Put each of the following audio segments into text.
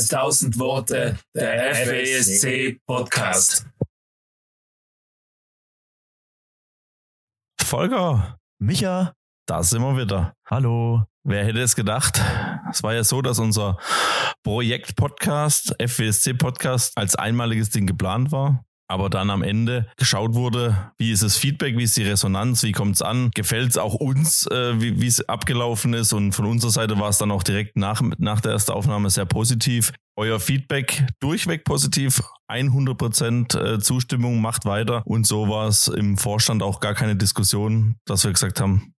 als tausend Worte, der FESC Podcast. Volker, Micha, da sind wir wieder. hallo. Wer hätte es gedacht? Es war ja so, dass unser Projekt-Podcast, FWSC-Podcast, als einmaliges Ding geplant war. Aber dann am Ende geschaut wurde, wie ist das Feedback, wie ist die Resonanz, wie kommt es an, gefällt es auch uns, äh, wie es abgelaufen ist. Und von unserer Seite war es dann auch direkt nach, nach der ersten Aufnahme sehr positiv. Euer Feedback durchweg positiv, 100% äh, Zustimmung, macht weiter. Und so war es im Vorstand auch gar keine Diskussion, dass wir gesagt haben,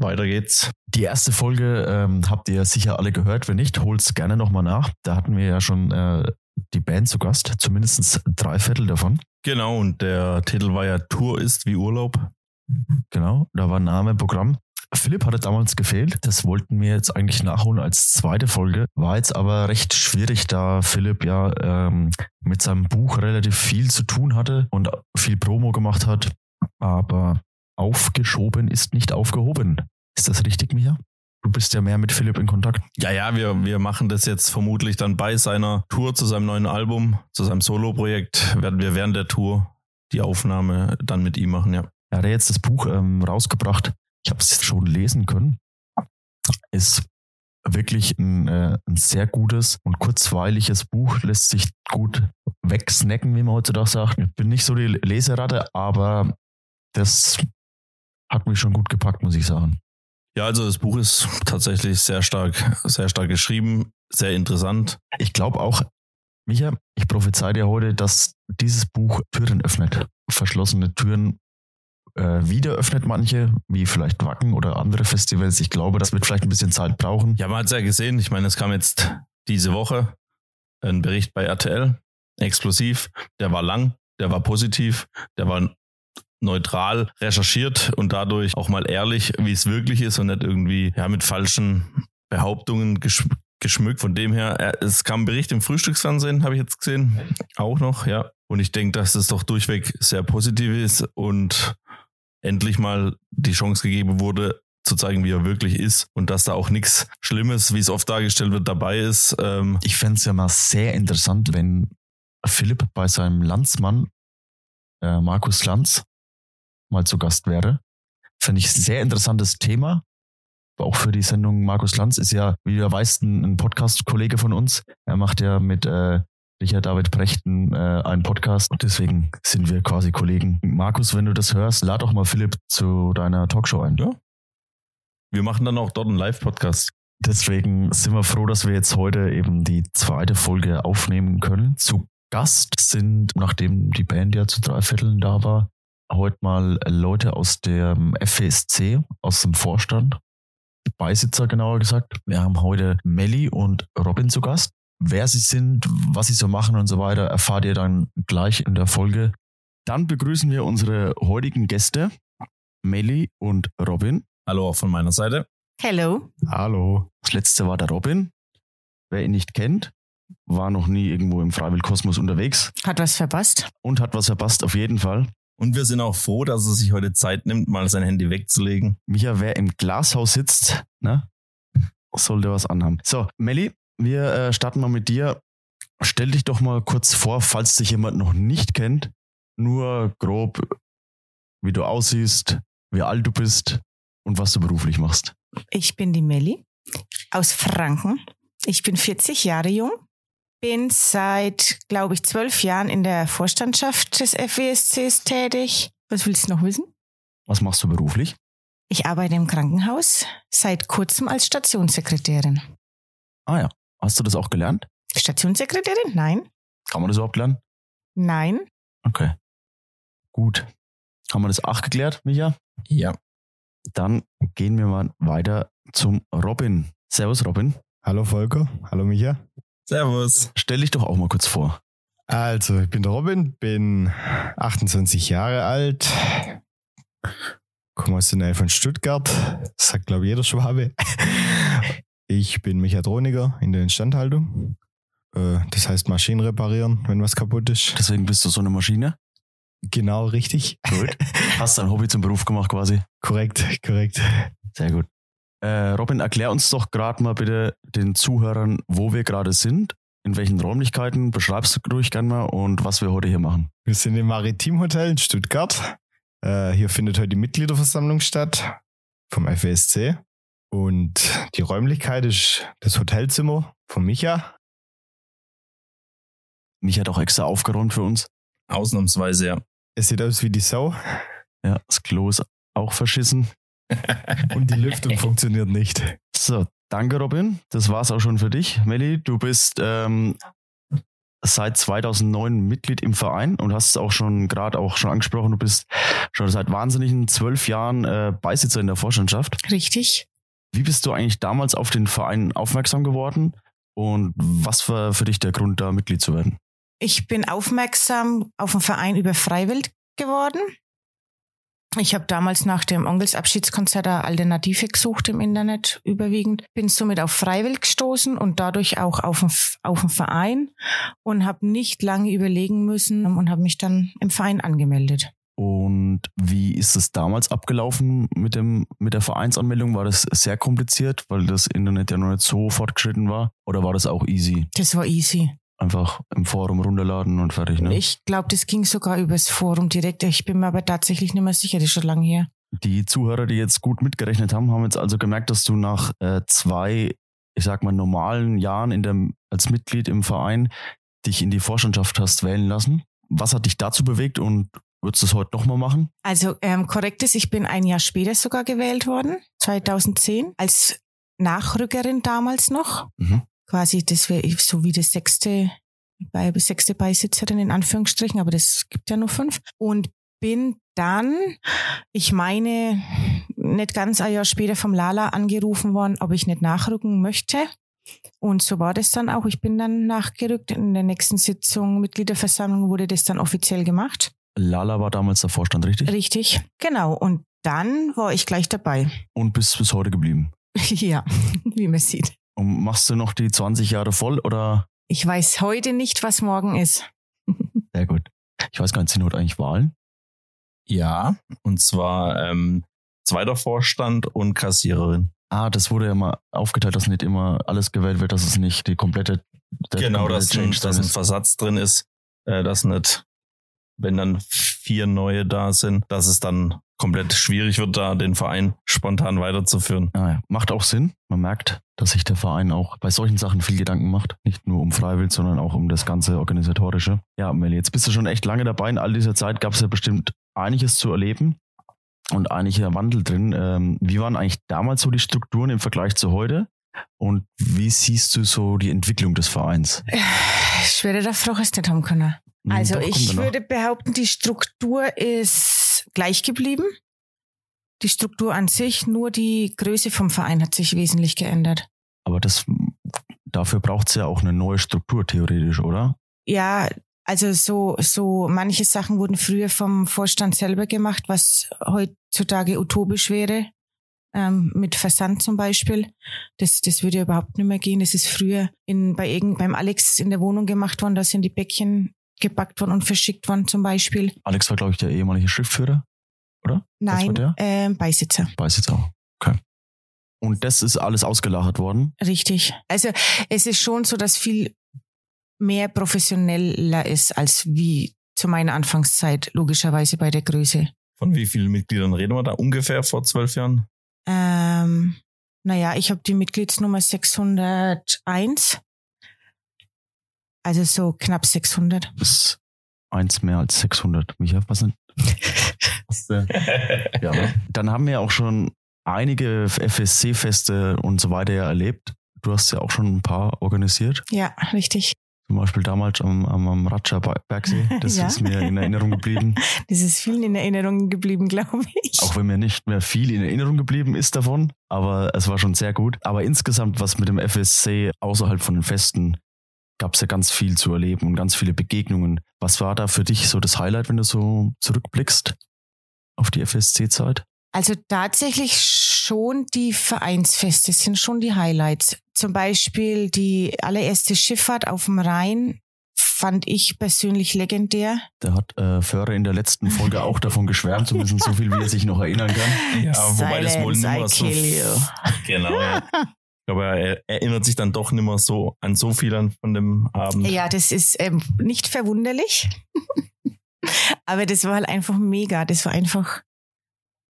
weiter geht's. Die erste Folge ähm, habt ihr sicher alle gehört. Wenn nicht, holt's gerne nochmal nach. Da hatten wir ja schon äh, die Band zu Gast, zumindest drei Viertel davon. Genau, und der Titel war ja Tour ist wie Urlaub. Genau, da war Name, Programm. Philipp hatte damals gefehlt. Das wollten wir jetzt eigentlich nachholen als zweite Folge. War jetzt aber recht schwierig, da Philipp ja ähm, mit seinem Buch relativ viel zu tun hatte und viel Promo gemacht hat. Aber aufgeschoben ist nicht aufgehoben. Ist das richtig, Micha? Du bist ja mehr mit Philipp in Kontakt. Ja, ja, wir, wir machen das jetzt vermutlich dann bei seiner Tour zu seinem neuen Album, zu seinem Solo-Projekt, werden wir während der Tour die Aufnahme dann mit ihm machen, ja. Er hat jetzt das Buch ähm, rausgebracht. Ich habe es schon lesen können. Ist wirklich ein, äh, ein sehr gutes und kurzweiliges Buch, lässt sich gut wegsnacken, wie man heutzutage sagt. Ich bin nicht so die Leseratte, aber das hat mich schon gut gepackt, muss ich sagen. Ja, also das Buch ist tatsächlich sehr stark, sehr stark geschrieben, sehr interessant. Ich glaube auch, Micha, ich prophezei dir heute, dass dieses Buch Türen öffnet. Verschlossene Türen äh, wieder öffnet manche, wie vielleicht Wacken oder andere Festivals. Ich glaube, das wird vielleicht ein bisschen Zeit brauchen. Ja, man hat es ja gesehen. Ich meine, es kam jetzt diese Woche ein Bericht bei RTL, exklusiv. Der war lang, der war positiv, der war neutral recherchiert und dadurch auch mal ehrlich, wie es wirklich ist und nicht irgendwie ja, mit falschen Behauptungen gesch geschmückt. Von dem her, äh, es kam ein Bericht im Frühstücksfernsehen, habe ich jetzt gesehen, auch noch, ja. Und ich denke, dass es doch durchweg sehr positiv ist und endlich mal die Chance gegeben wurde, zu zeigen, wie er wirklich ist und dass da auch nichts Schlimmes, wie es oft dargestellt wird, dabei ist. Ähm ich fände es ja mal sehr interessant, wenn Philipp bei seinem Landsmann äh, Markus Lanz mal zu Gast wäre. Finde ich ein sehr interessantes Thema. Auch für die Sendung Markus Lanz ist ja, wie du weißt, ein, ein Podcast-Kollege von uns. Er macht ja mit äh, Richard David Brechten äh, einen Podcast und deswegen sind wir quasi Kollegen. Markus, wenn du das hörst, lad doch mal Philipp zu deiner Talkshow ein. Ja. Wir machen dann auch dort einen Live-Podcast. Deswegen sind wir froh, dass wir jetzt heute eben die zweite Folge aufnehmen können. Zu Gast sind, nachdem die Band ja zu drei Vierteln da war, heute mal Leute aus dem FSC, aus dem Vorstand, Beisitzer genauer gesagt. Wir haben heute Melli und Robin zu Gast. Wer sie sind, was sie so machen und so weiter, erfahrt ihr dann gleich in der Folge. Dann begrüßen wir unsere heutigen Gäste, Melli und Robin. Hallo auch von meiner Seite. Hello. Hallo. Das letzte war der Robin. Wer ihn nicht kennt, war noch nie irgendwo im Freiwilligkosmos unterwegs. Hat was verpasst. Und hat was verpasst, auf jeden Fall. Und wir sind auch froh, dass er sich heute Zeit nimmt, mal sein Handy wegzulegen. Micha, wer im Glashaus sitzt, ne, sollte was anhaben. So, Melli, wir äh, starten mal mit dir. Stell dich doch mal kurz vor, falls dich jemand noch nicht kennt. Nur grob, wie du aussiehst, wie alt du bist und was du beruflich machst. Ich bin die Melli aus Franken. Ich bin 40 Jahre jung, bin seit, glaube ich, zwölf Jahren in der Vorstandschaft des FWSCs tätig. Was willst du noch wissen? Was machst du beruflich? Ich arbeite im Krankenhaus, seit kurzem als Stationssekretärin. Ah ja, hast du das auch gelernt? Stationssekretärin? Nein. Kann man das überhaupt lernen? Nein. Okay. Gut. Haben wir das auch geklärt, Micha? Ja. Dann gehen wir mal weiter zum Robin. Servus, Robin. Hallo Volker, hallo Micha. Servus. Stell dich doch auch mal kurz vor. Also, ich bin der Robin, bin 28 Jahre alt, komme aus der Nähe von Stuttgart, das sagt glaube ich jeder Schwabe. Ich bin Mechatroniker in der Instandhaltung. Äh, Das heißt Maschinen reparieren, wenn was kaputt ist. Deswegen bist du so eine Maschine. Genau richtig. Gut. Hast dein Hobby zum Beruf gemacht quasi. Korrekt, korrekt. Sehr gut. Äh, Robin, erklär uns doch gerade mal bitte den Zuhörern, wo wir gerade sind in welchen Räumlichkeiten, beschreibst du durch gerne mal und was wir heute hier machen. Wir sind im Maritim Hotel in Stuttgart. Äh, hier findet heute die Mitgliederversammlung statt vom FESC. Und die Räumlichkeit ist das Hotelzimmer von Micha. Mich hat auch extra aufgeräumt für uns. Ausnahmsweise, ja. Es sieht aus wie die Sau Ja, das Klo ist auch verschissen. und die Lüftung funktioniert nicht. So, danke Robin. Das war's auch schon für dich. Melli, du bist ähm, seit 2009 Mitglied im Verein und hast es auch schon gerade auch schon angesprochen, du bist schon seit wahnsinnigen zwölf Jahren äh, Beisitzer in der Vorstandschaft. Richtig. Wie bist du eigentlich damals auf den Verein aufmerksam geworden und was war für dich der Grund, da Mitglied zu werden? Ich bin aufmerksam auf den Verein über Freiwild geworden. Ich habe damals nach dem Onkelsabschiedskonzert eine Alternative gesucht im Internet überwiegend, bin somit auf Freiwild gestoßen und dadurch auch auf den, auf den Verein und habe nicht lange überlegen müssen und habe mich dann im Verein angemeldet. Und wie ist es damals abgelaufen mit, dem, mit der Vereinsanmeldung? War das sehr kompliziert, weil das Internet ja noch nicht so fortgeschritten war? Oder war das auch easy? Das war easy. Einfach im Forum runterladen und fertig, ne? Ich glaube, das ging sogar übers Forum direkt. Ich bin mir aber tatsächlich nicht mehr sicher, das ist schon lange her. Die Zuhörer, die jetzt gut mitgerechnet haben, haben jetzt also gemerkt, dass du nach äh, zwei, ich sag mal, normalen Jahren in der, als Mitglied im Verein dich in die Vorstandschaft hast wählen lassen. Was hat dich dazu bewegt und würdest du es heute nochmal machen? Also ähm, korrekt ist, ich bin ein Jahr später sogar gewählt worden, 2010, als Nachrückerin damals noch. Mhm. Quasi, das wäre so wie das sechste, bei, sechste Beisitzerin in Anführungsstrichen, aber das gibt ja nur fünf. Und bin dann, ich meine, nicht ganz ein Jahr später vom Lala angerufen worden, ob ich nicht nachrücken möchte. Und so war das dann auch. Ich bin dann nachgerückt. In der nächsten Sitzung Mitgliederversammlung wurde das dann offiziell gemacht. Lala war damals der Vorstand, richtig? Richtig, genau. Und dann war ich gleich dabei. Und bist bis heute geblieben. ja, wie man sieht. Und machst du noch die 20 Jahre voll oder? Ich weiß heute nicht, was morgen ist. Sehr gut. Ich weiß gar nicht, sind heute eigentlich Wahlen? Ja, und zwar ähm, zweiter Vorstand und Kassiererin. Ah, das wurde ja mal aufgeteilt, dass nicht immer alles gewählt wird, dass es nicht die komplette. genau, komplette dass, ein, Change dass drin ein ist. Versatz drin ist, äh, dass nicht, wenn dann vier neue da sind, dass es dann komplett schwierig wird, da den Verein spontan weiterzuführen. Ah, ja. Macht auch Sinn. Man merkt, dass sich der Verein auch bei solchen Sachen viel Gedanken macht. Nicht nur um Freiwild, sondern auch um das ganze Organisatorische. Ja, Melli, jetzt bist du schon echt lange dabei. In all dieser Zeit gab es ja bestimmt einiges zu erleben und einiger Wandel drin. Ähm, wie waren eigentlich damals so die Strukturen im Vergleich zu heute? Und wie siehst du so die Entwicklung des Vereins? Schwerer der Frage ist nicht haben können. Hm, Also doch, ich würde behaupten, die Struktur ist gleich geblieben. Die Struktur an sich, nur die Größe vom Verein hat sich wesentlich geändert. Aber das, dafür braucht es ja auch eine neue Struktur theoretisch, oder? Ja, also so, so manche Sachen wurden früher vom Vorstand selber gemacht, was heutzutage utopisch wäre. Ähm, mit Versand zum Beispiel. Das, das würde ja überhaupt nicht mehr gehen. Das ist früher in, bei irgend, beim Alex in der Wohnung gemacht worden. Da sind die Päckchen gepackt worden und verschickt worden zum Beispiel. Alex war, glaube ich, der ehemalige Schriftführer, oder? Nein, ähm, Beisitzer. Beisitzer. Okay. Und das ist alles ausgelagert worden. Richtig. Also es ist schon so, dass viel mehr professioneller ist als wie zu meiner Anfangszeit, logischerweise bei der Größe. Von wie vielen Mitgliedern reden wir da ungefähr vor zwölf Jahren? Ähm, naja, ich habe die Mitgliedsnummer 601. Also so knapp 600. Das ist eins mehr als 600. Micha, was sind? Ja, ne? Dann haben wir auch schon einige FSC-Feste und so weiter ja erlebt. Du hast ja auch schon ein paar organisiert. Ja, richtig. Zum Beispiel damals am, am, am Ratscher Ber- Bergsee. Das Ja. ist mir in Erinnerung geblieben. Das ist vielen in Erinnerung geblieben, glaube ich. Auch wenn mir nicht mehr viel in Erinnerung geblieben ist davon. Aber es war schon sehr gut. Aber insgesamt, was mit dem FSC außerhalb von den Festen, gab es ja ganz viel zu erleben und ganz viele Begegnungen. Was war da für dich so das Highlight, wenn du so zurückblickst auf die FSC-Zeit? Also tatsächlich schon die Vereinsfeste sind schon die Highlights. Zum Beispiel die allererste Schifffahrt auf dem Rhein fand ich persönlich legendär. Da hat äh, Föhrer in der letzten Folge auch davon geschwärmt, zumindest so viel, wie er sich noch erinnern kann. Ja, wobei das wohl Silence, nur so. Genau, ja. Glaube, er erinnert sich dann doch nicht mehr so an so viel an von dem Abend. Ja, das ist ähm, nicht verwunderlich. Aber das war halt einfach mega. Das war einfach,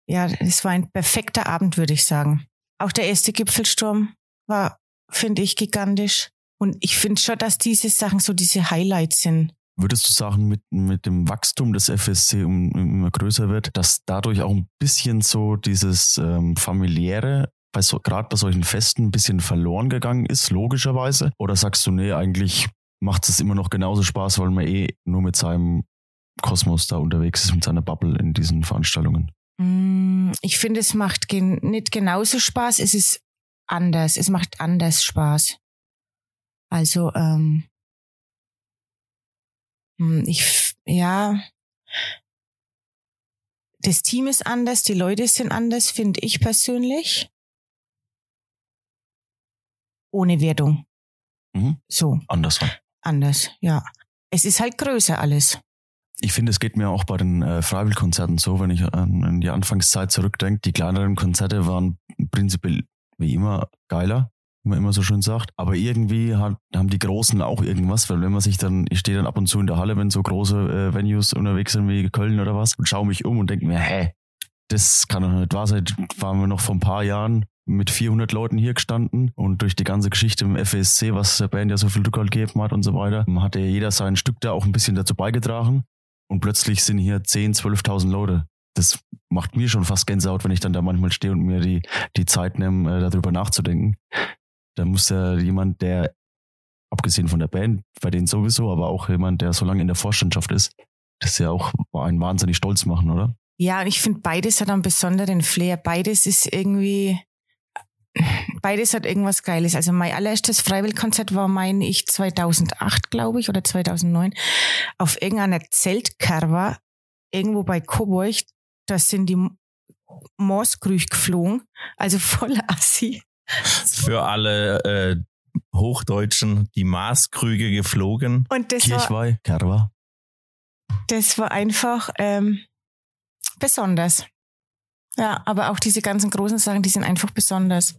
ja, das war ein perfekter Abend, würde ich sagen. Auch der erste Gipfelsturm war, finde ich, gigantisch. Und ich finde schon, dass diese Sachen so diese Highlights sind. Würdest du sagen, mit, mit dem Wachstum des FSC um, immer größer wird, dass dadurch auch ein bisschen so dieses ähm, familiäre, bei so, gerade bei solchen Festen, ein bisschen verloren gegangen ist, logischerweise? Oder sagst du, nee, eigentlich macht es immer noch genauso Spaß, weil man eh nur mit seinem Kosmos da unterwegs ist, mit seiner Bubble in diesen Veranstaltungen? Mm, Ich finde, es macht gen nicht genauso Spaß, es ist anders. Es macht anders Spaß. Also, ähm, hm, ich, ja, das Team ist anders, die Leute sind anders, finde ich persönlich. Ohne Wertung. Mhm. So, Andersrum. anders, ja. Es ist halt größer alles. Ich finde, es geht mir auch bei den äh, Freiwilligkonzerten so, wenn ich an, an die Anfangszeit zurückdenke. Die kleineren Konzerte waren prinzipiell wie immer geiler, wie man immer so schön sagt. Aber irgendwie hat, haben die Großen auch irgendwas, weil wenn man sich dann, ich stehe dann ab und zu in der Halle, wenn so große äh, Venues unterwegs sind wie Köln oder was und schaue mich um und denke mir, hä, das kann doch nicht wahr sein. Waren wir noch vor ein paar Jahren mit 400 Leuten hier gestanden und durch die ganze Geschichte im FESC, was der Band ja so viel Rückhalt gegeben hat und so weiter, hat ja jeder sein Stück da auch ein bisschen dazu beigetragen und plötzlich sind hier 10, 12.000 Leute. Das macht mir schon fast Gänsehaut, wenn ich dann da manchmal stehe und mir die, die Zeit nehme, äh, darüber nachzudenken. Da muss ja jemand, der, abgesehen von der Band, bei denen sowieso, aber auch jemand, der so lange in der Vorstandschaft ist, das ja auch einen wahnsinnig stolz machen, oder? Ja, und ich finde, beides hat einen besonderen Flair. Beides ist irgendwie, beides hat irgendwas Geiles. Also mein allererstes Freiwilligkonzert war, meine ich, 2008, glaube ich, oder 2009, auf irgendeiner Zeltkarwa, irgendwo bei Coburg. Da sind die Mooskrüch geflogen, also voller Assi. Für alle äh, Hochdeutschen die Maßkrüge geflogen. Und das war, Kirchweih, Kerwa. das war einfach ähm, besonders. Ja, aber auch diese ganzen großen Sachen, die sind einfach besonders.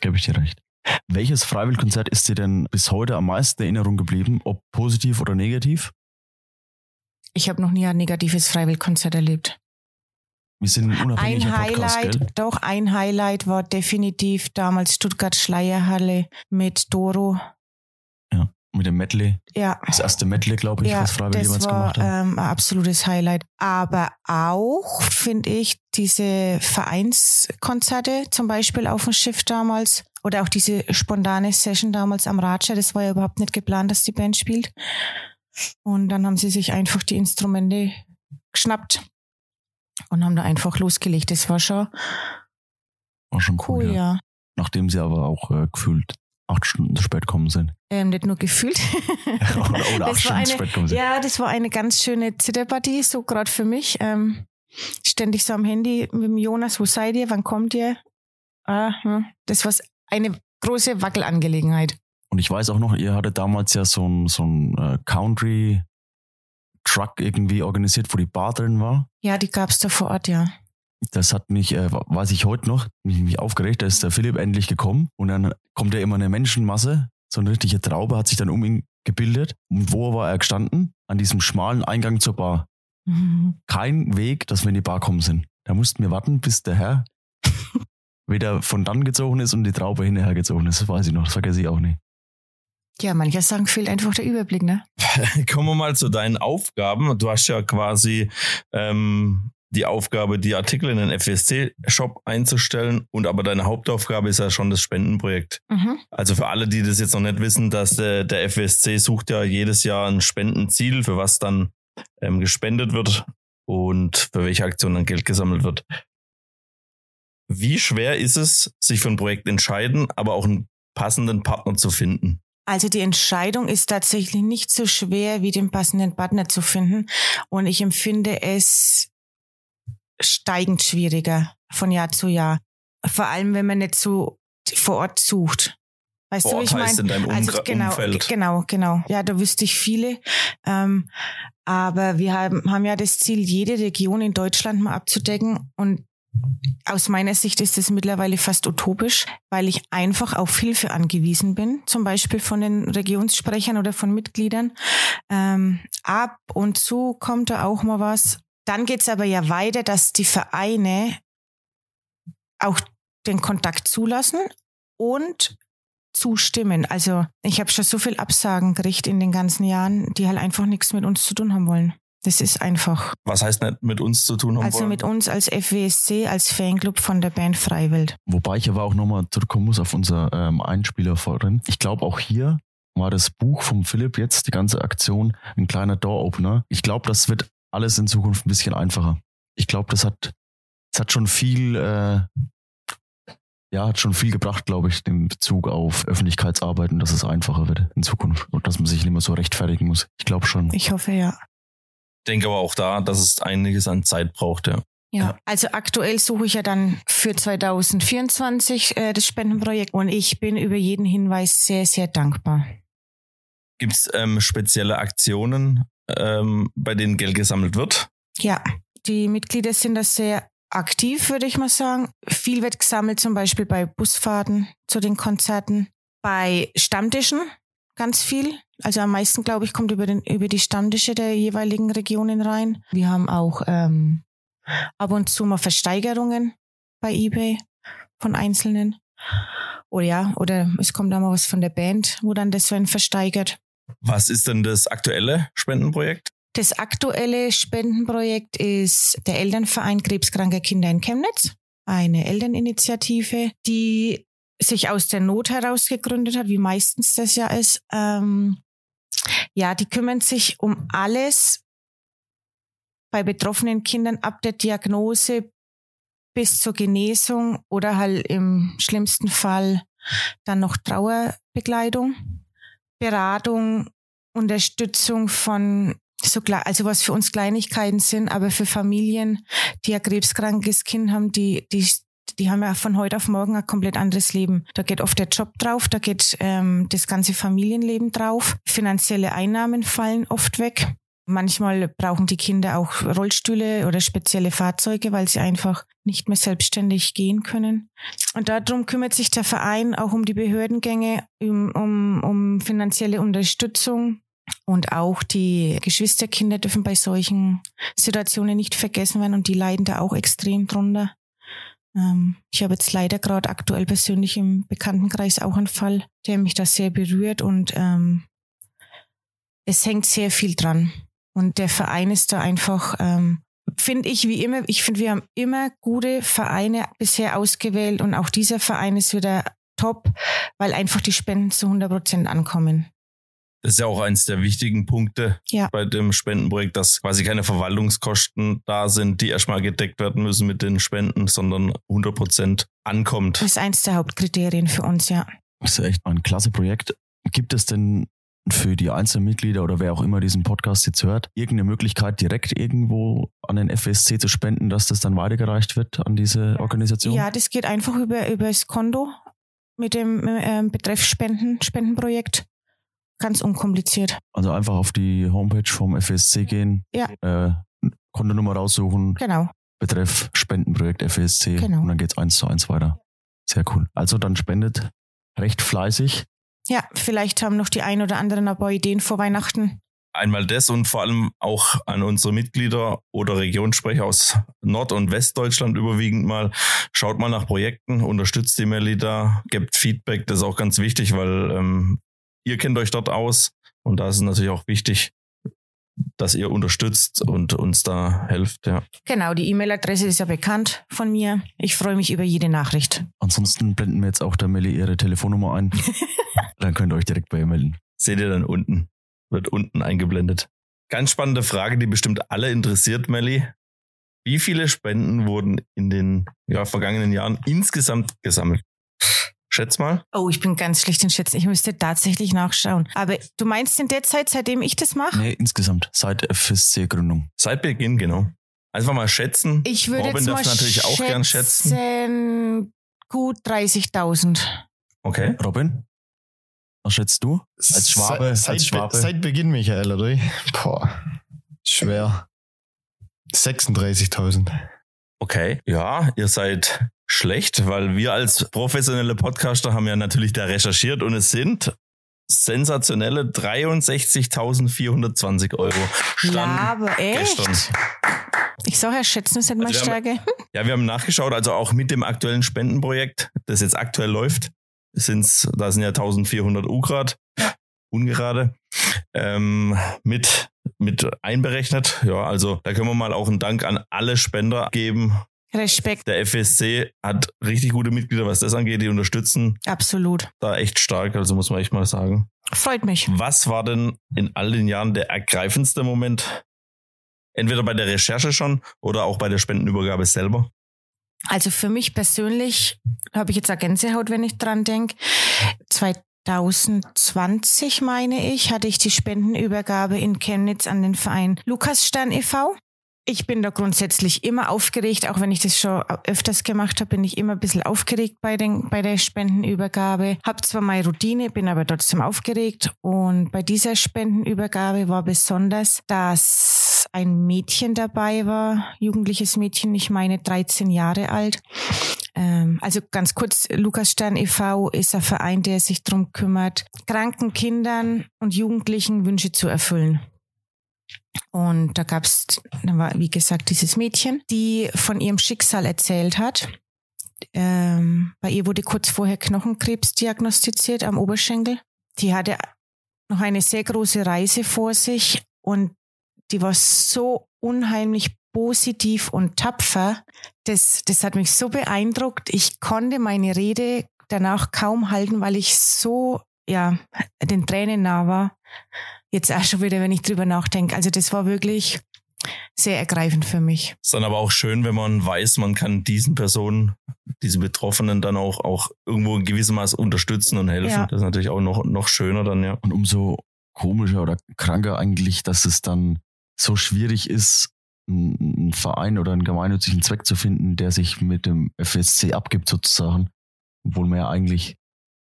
Gebe ich dir recht. Welches Freiwilligkonzert ist dir denn bis heute am meisten in Erinnerung geblieben, ob positiv oder negativ? Ich habe noch nie ein negatives Freiwilligkonzert erlebt. Wir sind ein Ein unabhängiger Podcast, Highlight, gell? doch ein Highlight war definitiv damals Stuttgart Schleierhalle mit Doro. Mit dem Medley. Ja, Das erste Medley, glaube ich, ja was Freiwillig jemals gemacht hat. ähm, ein absolutes Highlight. Aber auch finde ich diese Vereinskonzerte, zum Beispiel auf dem Schiff damals oder auch diese spontane Session damals am Ratscher, das war ja überhaupt nicht geplant, dass die Band spielt. Und dann haben sie sich einfach die Instrumente geschnappt und haben da einfach losgelegt. Das war schon War schon cool, cool, ja. ja. Nachdem sie aber auch äh, gefühlt acht Stunden zu spät kommen sind. Ähm, nicht nur gefühlt. oder oder acht Stunden zu spät kommen sind. Ja, das war eine ganz schöne Zitterpartie, so gerade für mich. Ähm, ständig so am Handy mit dem Jonas, wo seid ihr, wann kommt ihr? Ah, hm. Das war eine große Wackelangelegenheit. Und ich weiß auch noch, ihr hattet damals ja so ein, so ein äh, Country-Truck irgendwie organisiert, wo die Bar drin war. Ja, die gab's da vor Ort, ja. Das hat mich, äh, weiß ich heute noch, mich, mich aufgeregt, da ist der Philipp endlich gekommen und dann kommt ja immer eine Menschenmasse, so eine richtige Traube hat sich dann um ihn gebildet. Und wo war er gestanden? An diesem schmalen Eingang zur Bar. Mhm. Kein Weg, dass wir in die Bar kommen sind. Da mussten wir warten, bis der Herr wieder von dann gezogen ist und die Traube hinterher gezogen ist. Das weiß ich noch, das vergesse ich auch nicht. Ja, mancher sagen, fehlt einfach der Überblick, ne? Kommen wir mal zu deinen Aufgaben. Du hast ja quasi ähm, die Aufgabe, die Artikel in den FSC-Shop einzustellen und aber deine Hauptaufgabe ist ja schon das Spendenprojekt. Mhm. Also für alle, die das jetzt noch nicht wissen, dass der, der FSC sucht ja jedes Jahr ein Spendenziel, für was dann ähm, gespendet wird und für welche Aktion dann Geld gesammelt wird. Wie schwer ist es, sich für ein Projekt entscheiden, aber auch einen passenden Partner zu finden? Also die Entscheidung ist tatsächlich nicht so schwer, wie den passenden Partner zu finden. Und ich empfinde es steigend schwieriger von Jahr zu Jahr. Vor allem, wenn man nicht so vor Ort sucht. Weißt Vor du, wie Ort ich meine? in deinem Also genau, Umfeld. genau, genau. Ja, da wüsste ich viele. Ähm, aber wir haben, haben ja das Ziel, jede Region in Deutschland mal abzudecken. Und aus meiner Sicht ist es mittlerweile fast utopisch, weil ich einfach auf Hilfe angewiesen bin, zum Beispiel von den Regionssprechern oder von Mitgliedern. Ähm, ab und zu kommt da auch mal was. Dann geht's aber ja weiter, dass die Vereine auch den Kontakt zulassen und zustimmen. Also ich habe schon so viel Absagen gekriegt in den ganzen Jahren, die halt einfach nichts mit uns zu tun haben wollen. Das ist einfach. Was heißt nicht mit uns zu tun haben Also wollen? mit uns als FWSC, als Fanclub von der Band Freiwild. Wobei ich aber auch nochmal zurückkommen muss auf unser ähm, Einspieler vorhin. Ich glaube auch hier war das Buch vom Philipp jetzt, die ganze Aktion, ein kleiner Door-Opener. Ich glaube, das wird alles in Zukunft ein bisschen einfacher. Ich glaube, das hat, das hat schon viel, äh, ja, hat schon viel gebracht, glaube ich, in Bezug auf Öffentlichkeitsarbeiten, dass es einfacher wird in Zukunft und dass man sich nicht mehr so rechtfertigen muss. Ich glaube schon. Ich hoffe ja. denke aber auch da, dass es einiges an Zeit braucht, ja. Ja, also aktuell suche ich ja dann für 2024 äh, das Spendenprojekt und ich bin über jeden Hinweis sehr, sehr dankbar. Gibt es ähm, spezielle Aktionen, ähm, bei denen Geld gesammelt wird? Ja, die Mitglieder sind da sehr aktiv, würde ich mal sagen. Viel wird gesammelt, zum Beispiel bei Busfahrten zu den Konzerten, bei Stammtischen ganz viel. Also am meisten, glaube ich, kommt über, den, über die Stammtische der jeweiligen Regionen rein. Wir haben auch ähm, ab und zu mal Versteigerungen bei eBay von Einzelnen. Oder ja, oder es kommt auch mal was von der Band, wo dann das Sven versteigert. Was ist denn das aktuelle Spendenprojekt? Das aktuelle Spendenprojekt ist der Elternverein Krebskranke Kinder in Chemnitz, eine Elterninitiative, die sich aus der Not heraus gegründet hat, wie meistens das ja ist. Ähm, ja, die kümmern sich um alles bei betroffenen Kindern ab der Diagnose bis zur Genesung oder halt im schlimmsten Fall dann noch Trauerbegleitung, Beratung, Unterstützung von so klar, also was für uns Kleinigkeiten sind, aber für Familien, die ein krebskrankes Kind haben, die, die, die haben ja von heute auf morgen ein komplett anderes Leben. Da geht oft der Job drauf, da geht ähm, das ganze Familienleben drauf. Finanzielle Einnahmen fallen oft weg. Manchmal brauchen die Kinder auch Rollstühle oder spezielle Fahrzeuge, weil sie einfach nicht mehr selbstständig gehen können. Und darum kümmert sich der Verein auch um die Behördengänge, um, um, um finanzielle Unterstützung. Und auch die Geschwisterkinder dürfen bei solchen Situationen nicht vergessen werden und die leiden da auch extrem drunter. Ähm, ich habe jetzt leider gerade aktuell persönlich im Bekanntenkreis auch einen Fall, der mich da sehr berührt und ähm, es hängt sehr viel dran. Und der Verein ist da einfach, ähm, finde ich wie immer, ich finde, wir haben immer gute Vereine bisher ausgewählt und auch dieser Verein ist wieder top, weil einfach die Spenden zu 100 Prozent ankommen. Das ist ja auch eins der wichtigen Punkte Ja. bei dem Spendenprojekt, dass quasi keine Verwaltungskosten da sind, die erstmal gedeckt werden müssen mit den Spenden, sondern 100 Prozent ankommt. Das ist eins der Hauptkriterien für uns, ja. Das ist ja echt ein klasse Projekt. Gibt es denn für die einzelnen Mitglieder oder wer auch immer diesen Podcast jetzt hört, irgendeine Möglichkeit, direkt irgendwo an den FSC zu spenden, dass das dann weitergereicht wird an diese Organisation? Ja, das geht einfach über, über das Konto mit dem ähm, Betreff Spenden, Spendenprojekt. Ganz unkompliziert. Also einfach auf die Homepage vom FSC gehen, Ja. äh, Kontonummer raussuchen, Genau. Betreff Spendenprojekt FSC Genau. und dann geht's eins zu eins weiter. Sehr cool. Also dann spendet recht fleißig. Ja, vielleicht haben noch die ein oder anderen ein paar Ideen vor Weihnachten. Einmal das und vor allem auch an unsere Mitglieder oder Regionssprecher aus Nord- und Westdeutschland überwiegend mal. Schaut mal nach Projekten, unterstützt die Melli da, gebt Feedback, das ist auch ganz wichtig, weil ähm, ihr kennt euch dort aus und da ist es natürlich auch wichtig, dass ihr unterstützt und uns da helft, ja. Genau, die E-Mail-Adresse ist ja bekannt von mir. Ich freue mich über jede Nachricht. Ansonsten blenden wir jetzt auch der Melli ihre Telefonnummer ein. dann könnt ihr euch direkt bei ihr melden. Seht ihr dann unten, wird unten eingeblendet. Ganz spannende Frage, die bestimmt alle interessiert, Melli. Wie viele Spenden wurden in den ja, vergangenen Jahren insgesamt gesammelt? Schätz mal. Oh, ich bin ganz schlecht in Schätzen. Ich müsste tatsächlich nachschauen. Aber du meinst in der Zeit, seitdem ich das mache? Nee, insgesamt, seit FSC-Gründung. Seit Beginn, genau. Einfach mal schätzen. Ich würde Robin jetzt darf mal natürlich auch gern schätzen. Gut 30.000. Okay. Robin? Was schätzt du? Als Schwabe, Seit, als Schwabe. seit Beginn, Michael, oder? Boah, schwer. 36.000. Okay, ja, ihr seid schlecht, weil wir als professionelle Podcaster haben ja natürlich da recherchiert und es sind sensationelle 63.420 Euro. Stand ja, aber echt? gestern. Ich sage ja, schätzen ist nicht Also haben- Stärke. Ja, wir haben nachgeschaut, also auch mit dem aktuellen Spendenprojekt, das jetzt aktuell läuft, sind's, da sind ja 1400 U-Grad, ungerade, ähm, mit, mit einberechnet. Ja, also da können wir mal auch einen Dank an alle Spender geben. Respekt, Der FSC hat richtig gute Mitglieder, was das angeht, die unterstützen absolut. da echt stark, also muss man echt mal sagen. Freut mich. Was war denn in all den Jahren der ergreifendste Moment? Entweder bei der Recherche schon oder auch bei der Spendenübergabe selber? Also für mich persönlich habe ich jetzt eine Gänsehaut, wenn ich dran denke. 2020, meine ich, hatte ich die Spendenübergabe in Chemnitz an den Verein Lukasstern e.V. Ich bin da grundsätzlich immer aufgeregt, auch wenn ich das schon öfters gemacht habe, bin ich immer ein bisschen aufgeregt bei, den, bei der Spendenübergabe. Hab zwar meine Routine, bin aber trotzdem aufgeregt. Und bei dieser Spendenübergabe war besonders, dass ein Mädchen dabei war, jugendliches Mädchen, ich meine 13 Jahre alt. Ähm, also ganz kurz, Lukas Stern e.V. ist ein Verein, der sich darum kümmert, kranken Kindern und Jugendlichen Wünsche zu erfüllen. Und da da war wie gesagt dieses Mädchen, die von ihrem Schicksal erzählt hat. Ähm, bei ihr wurde kurz vorher Knochenkrebs diagnostiziert am Oberschenkel. Die hatte noch eine sehr große Reise vor sich und die war so unheimlich positiv und tapfer. Das, das hat mich so beeindruckt. Ich konnte meine Rede danach kaum halten, weil ich so, ja, den Tränen nah war. Jetzt auch schon wieder, wenn ich drüber nachdenke. Also das war wirklich sehr ergreifend für mich. Ist dann aber auch schön, wenn man weiß, man kann diesen Personen, diese Betroffenen dann auch, auch irgendwo in gewissem Maß unterstützen und helfen. Ja. Das ist natürlich auch noch, noch schöner dann, ja. Und umso komischer oder kranker eigentlich, dass es dann so schwierig ist, einen Verein oder einen gemeinnützigen Zweck zu finden, der sich mit dem FSC abgibt sozusagen. Obwohl man ja eigentlich,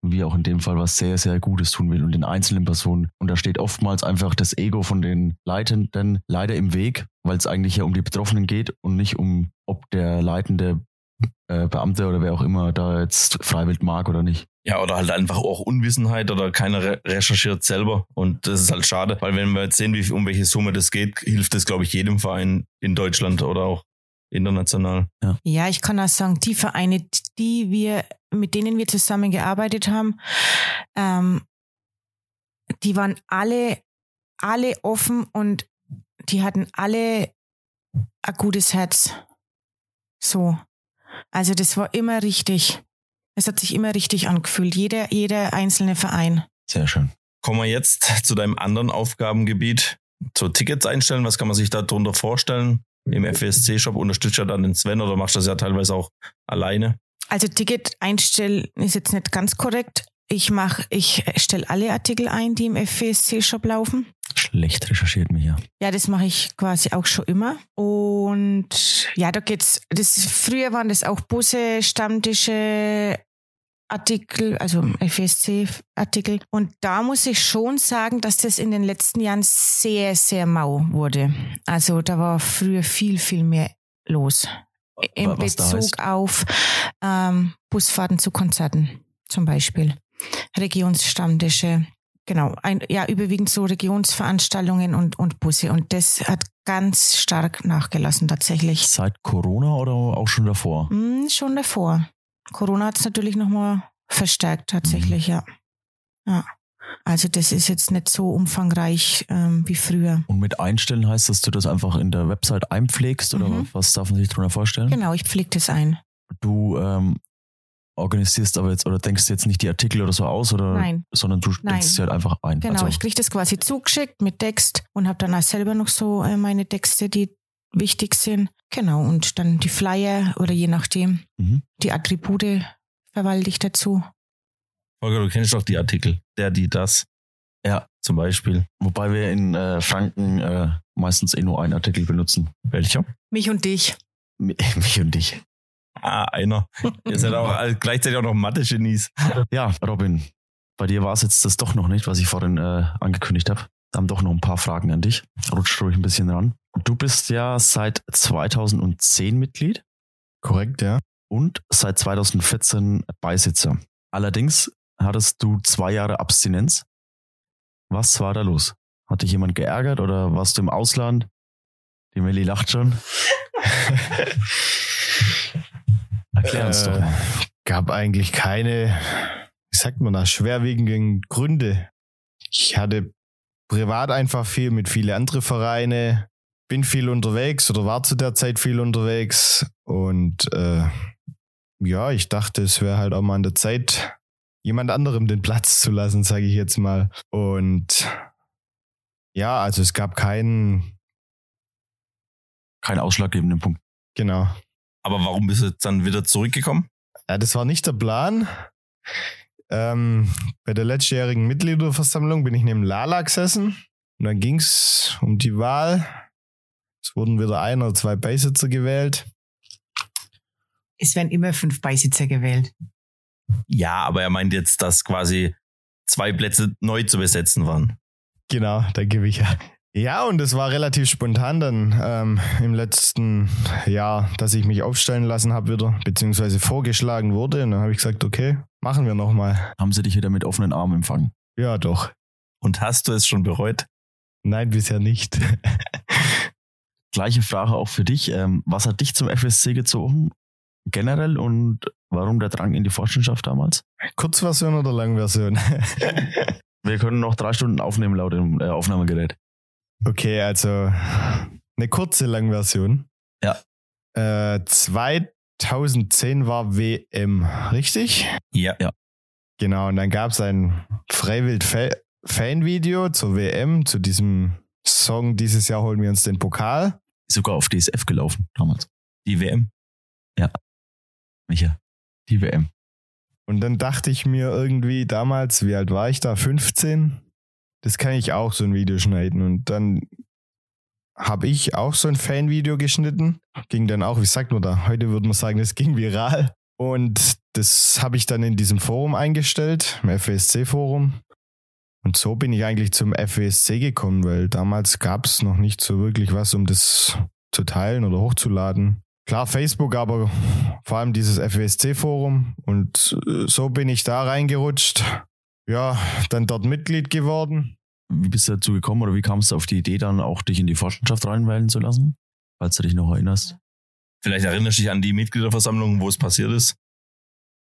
wie auch in dem Fall, was sehr, sehr Gutes tun will und den einzelnen Personen. Und da steht oftmals einfach das Ego von den Leitenden leider im Weg, weil es eigentlich ja um die Betroffenen geht und nicht um, ob der leitende äh, Beamte oder wer auch immer da jetzt freiwillig mag oder nicht. Ja, oder halt einfach auch Unwissenheit oder keiner re recherchiert selber. Und das ist halt schade, weil wenn wir jetzt sehen, wie, um welche Summe das geht, hilft das, glaube ich, jedem Verein in Deutschland oder auch international. Ja, ich kann auch sagen, die Vereine, die wir, mit denen wir zusammengearbeitet haben, ähm, die waren alle, alle offen und die hatten alle ein gutes Herz. So. Also das war immer richtig. Es hat sich immer richtig angefühlt. Jeder, jeder einzelne Verein. Sehr schön. Kommen wir jetzt zu deinem anderen Aufgabengebiet. So Tickets einstellen, was kann man sich darunter vorstellen? Im FSC-Shop unterstützt ja dann den Sven oder machst du das ja teilweise auch alleine? Also Ticket einstellen ist jetzt nicht ganz korrekt. Ich mache, ich stelle alle Artikel ein, die im FVSC-Shop laufen. Schlecht recherchiert mir hier. Ja, das mache ich quasi auch schon immer. Und ja, da geht's. Das früher waren das auch Busse, Stammtische, Artikel, also FSC-Artikel. Und da muss ich schon sagen, dass das in den letzten Jahren sehr, sehr mau wurde. Also da war früher viel, viel mehr los. Da Bezug auf ähm, Busfahrten zu Konzerten zum Beispiel. Regionsstammtische. Genau, ein, ja, überwiegend so Regionsveranstaltungen und, und Busse. Und das hat ganz stark nachgelassen tatsächlich. Seit Corona oder auch schon davor? Hm, schon davor. Corona hat es natürlich nochmal verstärkt tatsächlich, ja. Ja. Also das ist jetzt nicht so umfangreich ähm, wie früher. Und mit einstellen heißt, dass du das einfach in der Website einpflegst oder Mhm. was darf man sich darunter vorstellen? Genau, ich pflege das ein. Du ähm, organisierst aber jetzt oder denkst jetzt nicht die Artikel oder so aus oder Nein. sondern du Nein. denkst sie halt einfach ein. Genau, also, ich kriege das quasi zugeschickt mit Text und habe dann auch selber noch so äh, meine Texte, die wichtig sind. Genau, und dann die Flyer oder je nachdem, Mhm. die Attribute verwalte ich dazu. Holger, du kennst doch die Artikel. Der, die, das. Ja. Zum Beispiel. Wobei wir in äh, Franken äh, meistens eh nur einen Artikel benutzen. Welcher? Mich und dich. Mi- Mich und dich. Ah, einer. Ihr seid auch gleichzeitig auch noch Mathe-Genies. Ja, Robin, bei dir war es jetzt das doch noch nicht, was ich vorhin äh, angekündigt habe. Da haben doch noch ein paar Fragen an dich. Rutscht ruhig ein bisschen ran. Du bist ja seit 2010 Mitglied. Korrekt, ja. Und seit 2014 Beisitzer. Allerdings hattest du zwei Jahre Abstinenz. Was war da los? Hat dich jemand geärgert oder warst du im Ausland? Die Melli lacht schon. Erklär uns doch Äh, mal. Gab eigentlich keine, wie sagt man das, schwerwiegenden Gründe. Ich hatte privat einfach viel mit viele andere Vereine, bin viel unterwegs oder war zu der Zeit viel unterwegs und äh, ja, ich dachte, es wäre halt auch mal an der Zeit, jemand anderem den Platz zu lassen, sage ich jetzt mal. Und ja, also es gab keinen, Kein ausschlaggebenden Punkt. genau, Aber warum bist du jetzt dann wieder zurückgekommen? Ja, das war nicht der Plan. Ähm, bei der letztjährigen Mitgliederversammlung bin ich neben Lala gesessen und dann ging es um die Wahl. Es wurden wieder ein oder zwei Beisitzer gewählt. Es werden immer fünf Beisitzer gewählt. Ja, aber er meint jetzt, dass quasi zwei Plätze neu zu besetzen waren. Genau, da gebe ich ja. Ja, und es war relativ spontan dann ähm, im letzten Jahr, dass ich mich aufstellen lassen habe wieder, beziehungsweise vorgeschlagen wurde. Und dann habe ich gesagt, okay, machen wir nochmal. Haben sie dich wieder mit offenen Armen empfangen? Ja, doch. Und hast du es schon bereut? Nein, bisher nicht. Gleiche Frage auch für dich. Ähm, was hat dich zum FSC gezogen? Generell und warum der Drang in die Vorstandschaft damals? Kurzversion oder Langversion? Wir können noch drei Stunden aufnehmen laut dem äh, Aufnahmegerät. Okay, also eine kurze Langversion. Ja. Äh, 2010 war WM, richtig? Ja. Ja. Genau, und dann gab es ein Freiwild-Fan-Video zur WM, zu diesem Song, dieses Jahr holen wir uns den Pokal. Sogar auf DSF gelaufen damals. Die WM. Micha, die WM. Und dann dachte ich mir irgendwie damals, wie alt war ich da? 15? Das kann ich auch so ein Video schneiden. Und dann habe ich auch so ein Fanvideo geschnitten. Ging dann auch, wie sagt man da? Heute würde man sagen, das ging viral. Und das habe ich dann in diesem Forum eingestellt, im FWSC-Forum. Und so bin ich eigentlich zum FWSC gekommen, weil damals gab es noch nicht so wirklich was, um das zu teilen oder hochzuladen. Klar, Facebook, aber vor allem dieses FWSC-Forum. Und äh, so bin ich da reingerutscht. Ja, dann dort Mitglied geworden. Wie bist du dazu gekommen oder wie kamst du auf die Idee, dann auch dich in die Vorstandschaft reinwählen zu lassen? Falls du dich noch erinnerst. Vielleicht erinnerst du dich an die Mitgliederversammlung, wo es passiert ist.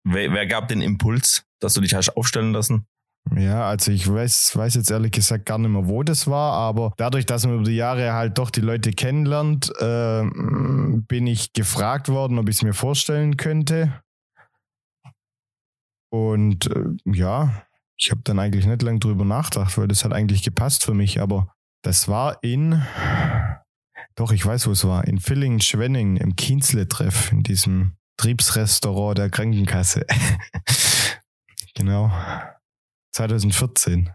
Wer, wer gab den Impuls, dass du dich hast aufstellen lassen? Ja, also ich weiß, weiß jetzt ehrlich gesagt gar nicht mehr, wo das war, aber dadurch, dass man über die Jahre halt doch die Leute kennenlernt, äh, bin ich gefragt worden, ob ich es mir vorstellen könnte. Und äh, ja, ich habe dann eigentlich nicht lange drüber nachgedacht, weil das hat eigentlich gepasst für mich, aber das war in, doch, ich weiß, wo es war, in Villingen-Schwenning im Kienzle-Treff, in diesem Triebsrestaurant der Krankenkasse. genau. 2014.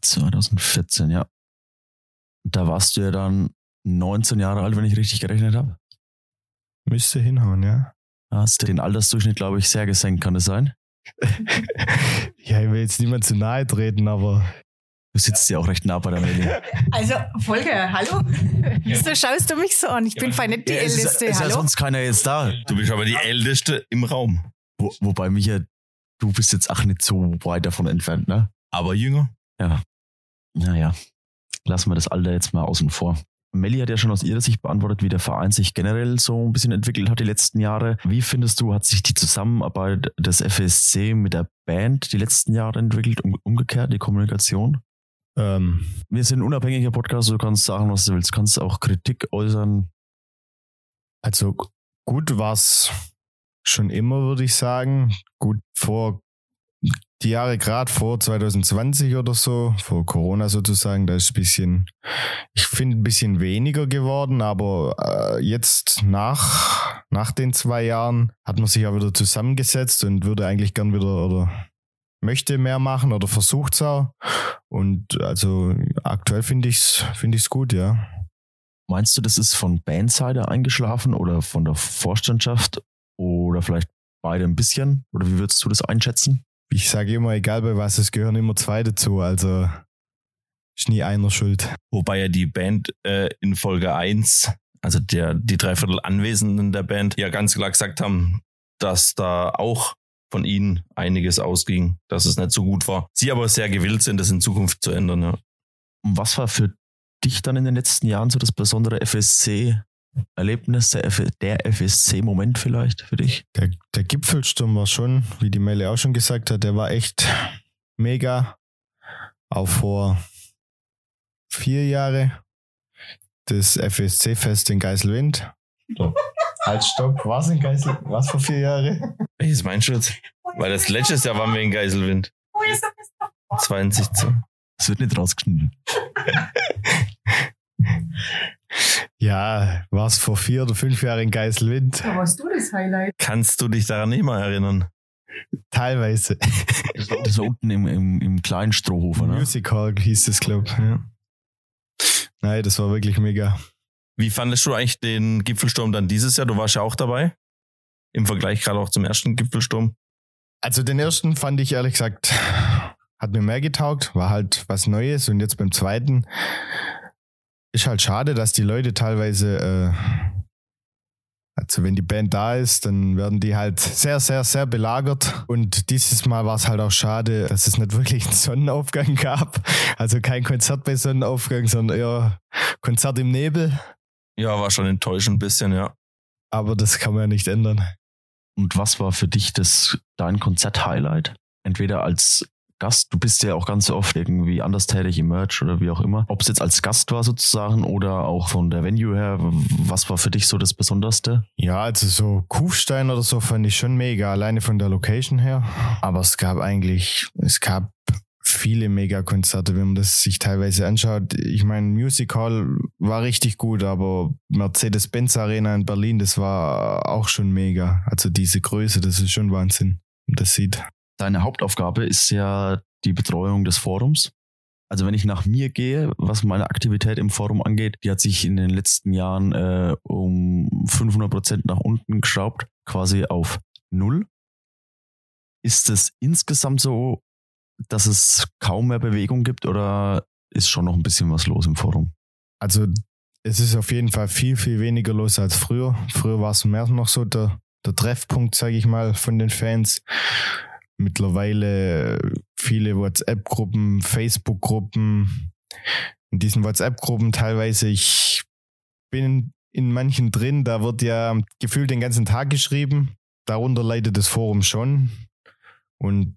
2014, ja. Da warst du ja dann 19 Jahre alt, wenn ich richtig gerechnet habe. Müsste hinhauen, ja. Hast den Altersdurchschnitt, glaube ich, sehr gesenkt, kann das sein? Ja, ich will jetzt niemand zu nahe treten, aber Du sitzt ja auch recht nah bei der Meli. Also, Volker, hallo? Wieso schaust du mich so an? Ich bin fein nicht die Ja, es ist, Älteste, ist ja hallo? sonst keiner jetzt da. Du bist aber die Älteste im Raum. Wo, wobei, Micha, du bist jetzt auch nicht so weit davon entfernt, ne? Aber jünger. Naja, lassen wir das Alter jetzt mal außen vor. Melli hat ja schon aus ihrer Sicht beantwortet, wie der Verein sich generell so ein bisschen entwickelt hat die letzten Jahre. Wie findest du, hat sich die Zusammenarbeit des FSC mit der Band die letzten Jahre entwickelt? Um, umgekehrt, die Kommunikation? ähm, Wir sind ein unabhängiger Podcast, du kannst sagen, was du willst. Du kannst auch Kritik äußern. also gut war's schon immer, würde ich sagen. Gut vor die Jahre gerade vor 2020 oder so, vor Corona sozusagen, da ist ein bisschen, ich finde ein bisschen weniger geworden, aber äh, jetzt nach, nach den zwei Jahren hat man sich auch wieder zusammengesetzt und würde eigentlich gern wieder oder möchte mehr machen oder versucht es auch. Und also aktuell finde ich es finde ich's gut, ja. Meinst du, das ist von Bandseite eingeschlafen oder von der Vorstandschaft oder vielleicht beide ein bisschen? Oder wie würdest du das einschätzen? Ich sage immer, egal bei was, es gehören immer zwei dazu. Also ist nie einer schuld. Wobei ja die Band äh, in Folge 1 also der, die Dreiviertel Anwesenden der Band, ja ganz klar gesagt haben, dass da auch von ihnen einiges ausging, dass es nicht so gut war. Sie aber sehr gewillt sind, das in Zukunft zu ändern. Ja. Und was war für dich dann in den letzten Jahren so das besondere FSC-Erlebnis, der, F der FSC-Moment vielleicht für dich? Der, der Gipfelsturm war schon, wie die Melle auch schon gesagt hat, der war echt mega. Auch vor vier Jahre das FSC-Fest in Geiselwind. Halt, stopp. Was in Geisel? Was vor vier Jahre? Welches meinst du jetzt? Weil das letztes Jahr waren wir in Geiselwind. 20. Das wird nicht rausgeschnitten. Ja, was vor vier oder fünf Jahren in Geiselwind? Da warst du das Highlight. Kannst du dich daran nicht mehr erinnern? Teilweise. Das war, das war unten im, im, im kleinen Strohhofer, ne? Music Hall hieß das, glaube ich. Ja. Nein, das war wirklich mega. Wie fandest du eigentlich den Gipfelsturm dann dieses Jahr? Du warst ja auch dabei. Im Vergleich gerade auch zum ersten Gipfelsturm. Also den ersten fand ich ehrlich gesagt, hat mir mehr getaugt, war halt was Neues und jetzt beim zweiten ist halt schade, dass die Leute teilweise, äh, also wenn die Band da ist, dann werden die halt sehr, sehr, sehr belagert und dieses Mal war es halt auch schade, dass es nicht wirklich einen Sonnenaufgang gab. Also kein Konzert bei Sonnenaufgang, sondern eher Konzert im Nebel. Ja, war schon enttäuschend ein bisschen, ja. Aber das kann man ja nicht ändern. Und was war für dich das dein Konzert-Highlight? Entweder als Gast, du bist ja auch ganz oft irgendwie anders tätig im Merch oder wie auch immer. Ob es jetzt als Gast war sozusagen oder auch von der Venue her, was war für dich so das Besonderste? Ja, also so Kufstein oder so fand ich schon mega, alleine von der Location her. Aber es gab eigentlich, es gab viele Mega-Konzerte, wenn man das sich teilweise anschaut. Ich meine, Music Hall war richtig gut, aber Mercedes-Benz Arena in Berlin, das war auch schon mega. Also diese Größe, das ist schon Wahnsinn. Das sieht. Deine Hauptaufgabe ist ja die Betreuung des Forums. Also wenn ich nach mir gehe, was meine Aktivität im Forum angeht, die hat sich in den letzten Jahren äh, um 500 Prozent nach unten geschraubt, quasi auf null. Ist es insgesamt so, dass es kaum mehr Bewegung gibt oder ist schon noch ein bisschen was los im Forum? Also es ist auf jeden Fall viel, viel weniger los als früher. Früher war es mehr noch so der, der Treffpunkt, sage ich mal, von den Fans. Mittlerweile viele WhatsApp-Gruppen, Facebook-Gruppen. In diesen WhatsApp-Gruppen teilweise, ich bin in manchen drin, da wird ja gefühlt den ganzen Tag geschrieben. Darunter leidet das Forum schon. Und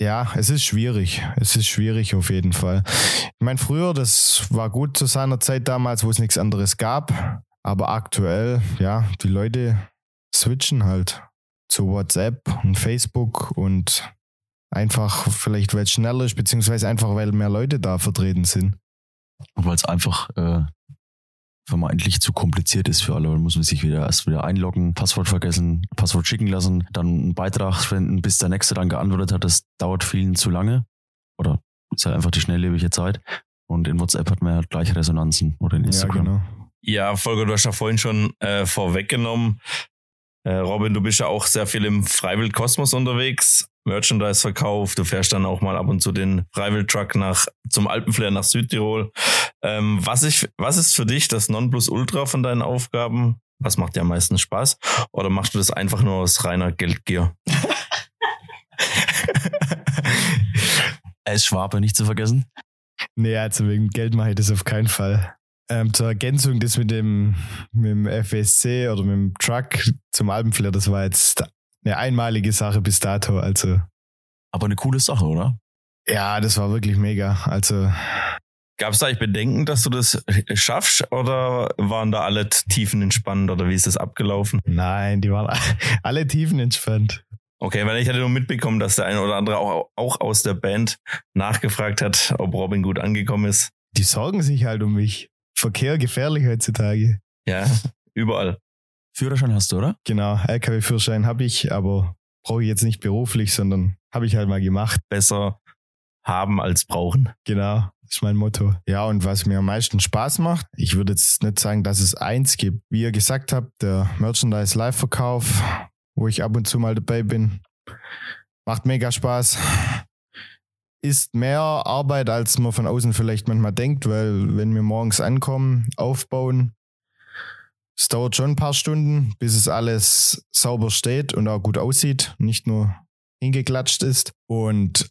ja, es ist schwierig. Es ist schwierig auf jeden Fall. Ich meine, früher, das war gut zu seiner Zeit damals, wo es nichts anderes gab. Aber aktuell, ja, die Leute switchen halt zu WhatsApp und Facebook und einfach vielleicht, weil es schneller ist, beziehungsweise einfach, weil mehr Leute da vertreten sind. Weil es einfach äh, vermeintlich zu kompliziert ist für alle. Dann muss man sich wieder erst wieder einloggen, Passwort vergessen, Passwort schicken lassen, dann einen Beitrag spenden, bis der Nächste dann geantwortet hat. Das dauert vielen zu lange. Oder ist halt einfach die schnelllebige Zeit. Und in WhatsApp hat man ja gleich Resonanzen oder in Instagram. Ja, genau. Ja, Volker, du hast ja vorhin schon äh, vorweggenommen. Äh, Robin, du bist ja auch sehr viel im Freiwild-Kosmos unterwegs. Merchandise-Verkauf. Du fährst dann auch mal ab und zu den Freiwild-Truck nach, zum Alpenflair nach Südtirol. Ähm, was, ich, was ist für dich das Nonplusultra von deinen Aufgaben? Was macht dir am meisten Spaß? Oder machst du das einfach nur aus reiner Geldgier? Er ist Schwabe, nicht zu vergessen. Nee, also wegen Geld mache ich das auf keinen Fall. Ähm, zur Ergänzung, das mit dem, mit dem FSC oder mit dem Truck zum Alpenflair, das war jetzt eine einmalige Sache bis dato. Also, Aber eine coole Sache, oder? ja, das war wirklich mega. Also, Gab es da eigentlich Bedenken, dass du das schaffst? Oder waren da alle Tiefen entspannt? Oder wie ist das abgelaufen? nein, die waren alle tiefenentspannt. Okay, weil ich hatte nur mitbekommen, dass der eine oder andere auch, auch aus der Band nachgefragt hat, ob Robin gut angekommen ist. Die sorgen sich halt um mich. Verkehr gefährlich heutzutage. Ja, überall. Führerschein hast du, oder? Genau, LKW-Führerschein habe ich, aber brauche ich jetzt nicht beruflich, sondern habe ich halt mal gemacht. Besser haben als brauchen. Genau, ist mein Motto. Ja, und was mir am meisten Spaß macht, ich würde jetzt nicht sagen, dass es eins gibt. Wie ihr gesagt habt, der Merchandise-Live-Verkauf, wo ich ab und zu mal dabei bin, macht mega Spaß. Ist mehr Arbeit, als man von außen vielleicht manchmal denkt, weil wenn wir morgens ankommen, aufbauen, es dauert schon ein paar Stunden, bis es alles sauber steht und auch gut aussieht, nicht nur hingeklatscht ist. Und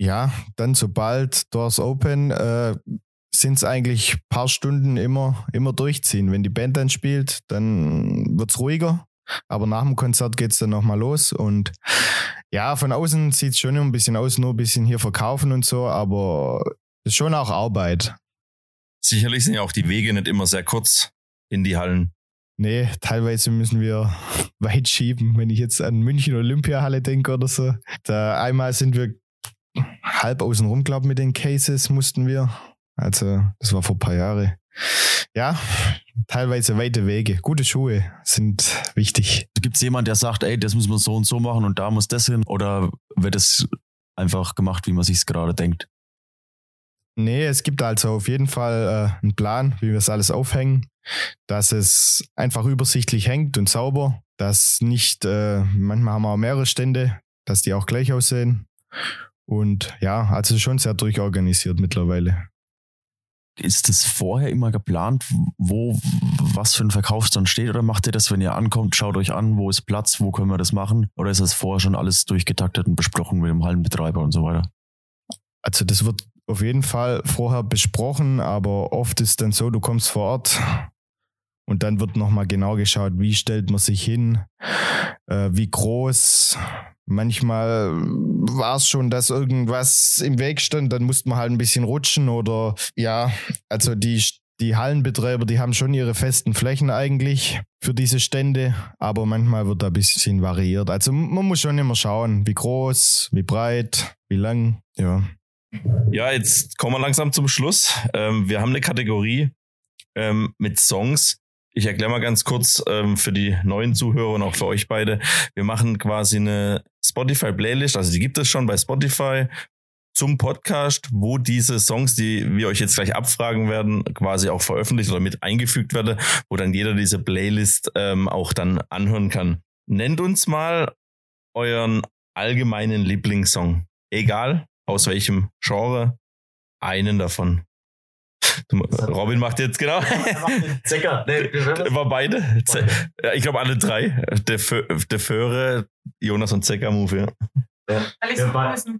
ja, dann sobald Doors Open äh, sind es eigentlich paar Stunden immer, immer durchziehen. Wenn die Band dann spielt, dann wird's ruhiger. Aber nach dem Konzert geht's dann nochmal los. Und ja, von außen sieht's schon ein bisschen aus, nur ein bisschen hier verkaufen und so, aber ist schon auch Arbeit. Sicherlich sind ja auch die Wege nicht immer sehr kurz in die Hallen. Nee, teilweise müssen wir weit schieben. Wenn ich jetzt an München Olympiahalle denke oder so. Da einmal sind wir halb außen rum, glaube mit den Cases mussten wir. Also, das war vor ein paar Jahren. Ja, teilweise weite Wege. Gute Schuhe sind wichtig. Gibt es jemanden, der sagt, ey, das müssen wir so und so machen und da muss das hin? Oder wird es einfach gemacht, wie man sich gerade denkt? Nee, es gibt also auf jeden Fall äh, einen Plan, wie wir es alles aufhängen, dass es einfach übersichtlich hängt und sauber, dass nicht, äh, manchmal haben wir auch mehrere Stände, dass die auch gleich aussehen. Und ja, also schon sehr durchorganisiert mittlerweile. Ist das vorher immer geplant, wo was für ein Verkaufsstand steht? Oder macht ihr das, wenn ihr ankommt, schaut euch an, wo ist Platz, wo können wir das machen? Oder ist das vorher schon alles durchgetaktet und besprochen mit dem Hallenbetreiber und so weiter? Also das wird auf jeden Fall vorher besprochen, aber oft ist dann so, du kommst vor Ort und dann wird nochmal genau geschaut, wie stellt man sich hin, äh, wie groß. Manchmal war es schon, dass irgendwas im Weg stand, dann musste man halt ein bisschen rutschen oder ja, also die, die Hallenbetreiber, die haben schon ihre festen Flächen eigentlich für diese Stände, aber manchmal wird da ein bisschen variiert. Also man muss schon immer schauen, wie groß, wie breit, wie lang, ja. Ja, jetzt kommen wir langsam zum Schluss. Ähm, wir haben eine Kategorie ähm, mit Songs. Ich erkläre mal ganz kurz ähm, für die neuen Zuhörer und auch für euch beide. Wir machen quasi eine Spotify-Playlist, also die gibt es schon bei Spotify zum Podcast, wo diese Songs, die wir euch jetzt gleich abfragen werden, quasi auch veröffentlicht oder mit eingefügt werden, wo dann jeder diese Playlist ähm, auch dann anhören kann. Nennt uns mal euren allgemeinen Lieblingssong. Egal, aus welchem Genre, einen davon. Robin macht jetzt genau. Zecker. Nee, War beide? Ze ja, ich glaube alle drei. Der, Fö der Föhre, Jonas und Zecker Move, ja. ja.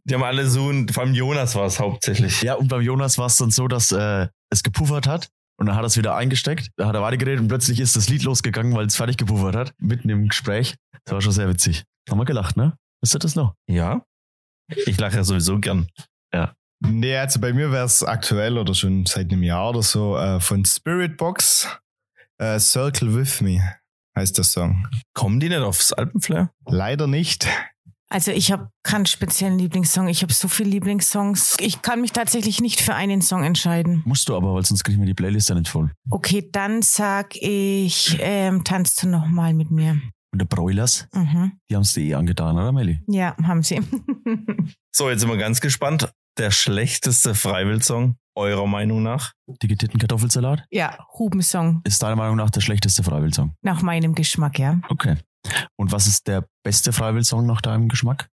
Die haben alle so, ein, vor allem Jonas war es hauptsächlich. Ja, und beim Jonas war es dann so, dass äh, es gepuffert hat. Und dann hat er es wieder eingesteckt, da hat er weitergeredet und plötzlich ist das Lied losgegangen, weil es fertig gepuffert hat, mitten im Gespräch. Das war schon sehr witzig. Haben wir gelacht, ne? Wisst ihr das noch? Ja. Ich lache ja sowieso gern. Nee, also bei mir wäre es aktuell oder schon seit einem Jahr oder so äh, von Spirit Box äh, Circle With Me heißt der Song. Kommen die nicht aufs Alpenflair? Leider nicht. Also ich habe keinen speziellen Lieblingssong. Ich habe so viele Lieblingssongs. Ich kann mich tatsächlich nicht für einen Song entscheiden. Musst du aber, weil sonst kriege ich mir die Playlist ja nicht voll. Okay, dann sag ich, ähm, tanzt du noch mal mit mir. Und der Broilers, Mhm. die haben es dir eh angetan, oder Melli? Ja, haben sie. So, jetzt sind wir ganz gespannt. Der schlechteste Freiwill-Song, eurer Meinung nach? Die getitten Kartoffelsalat ja, Hubensong. ist deiner Meinung nach der schlechteste Freiwill-Song? Nach meinem Geschmack, ja. Okay. Und was ist der beste Freiwill-Song nach deinem Geschmack?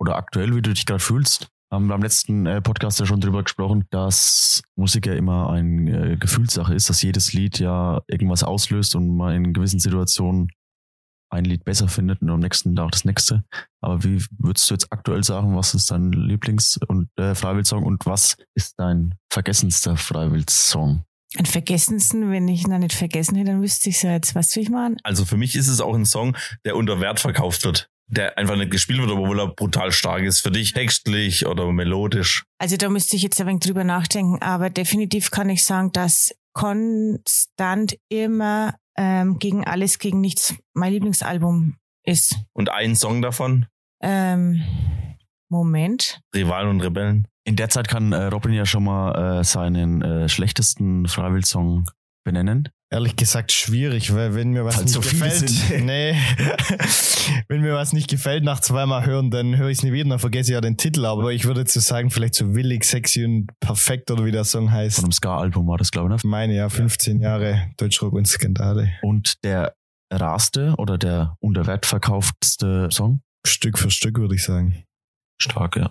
Oder aktuell, wie du dich gerade fühlst? Haben wir am letzten äh, Podcast ja schon drüber gesprochen, dass Musik ja immer eine äh, Gefühlssache ist, dass jedes Lied ja irgendwas auslöst und man in gewissen Situationen ein Lied besser findet und am nächsten Tag das nächste. Aber wie würdest du jetzt aktuell sagen, was ist dein Lieblings- und äh, Freiwill-Song und was ist dein vergessenster Freiwill-Song? Ein Vergessensten, wenn ich ihn dann nicht vergessen hätte, dann wüsste ich ja jetzt. Weißt du, wie ich meine? Also für mich ist es auch ein Song, der unter Wert verkauft wird. Der einfach nicht gespielt wird, obwohl er brutal stark ist. Für dich textlich oder melodisch. Also da müsste ich jetzt ein wenig drüber nachdenken, aber definitiv kann ich sagen, dass konstant immer ähm, gegen alles, gegen nichts mein Lieblingsalbum ist. Und ein Song davon, Ähm, Moment. Rivalen und Rebellen. In der Zeit kann äh, Robin ja schon mal äh, seinen äh, schlechtesten Freiwill-Song benennen. Ehrlich gesagt schwierig, weil wenn mir was Weil nicht so gefällt, nee, wenn mir was nicht gefällt nach zweimal hören, dann höre ich es nie wieder, dann vergesse ich ja den Titel. Aber ich würde jetzt so sagen, vielleicht so willig, sexy und perfekt oder wie der Song heißt. Von einem Ska-Album war das, glaube ich. Ne? Meine ja, 15 Jahre Deutschrock und Skandale. Und der raste oder der unter Wert verkauftste Song? Stück für Stück würde ich sagen. Stark, ja.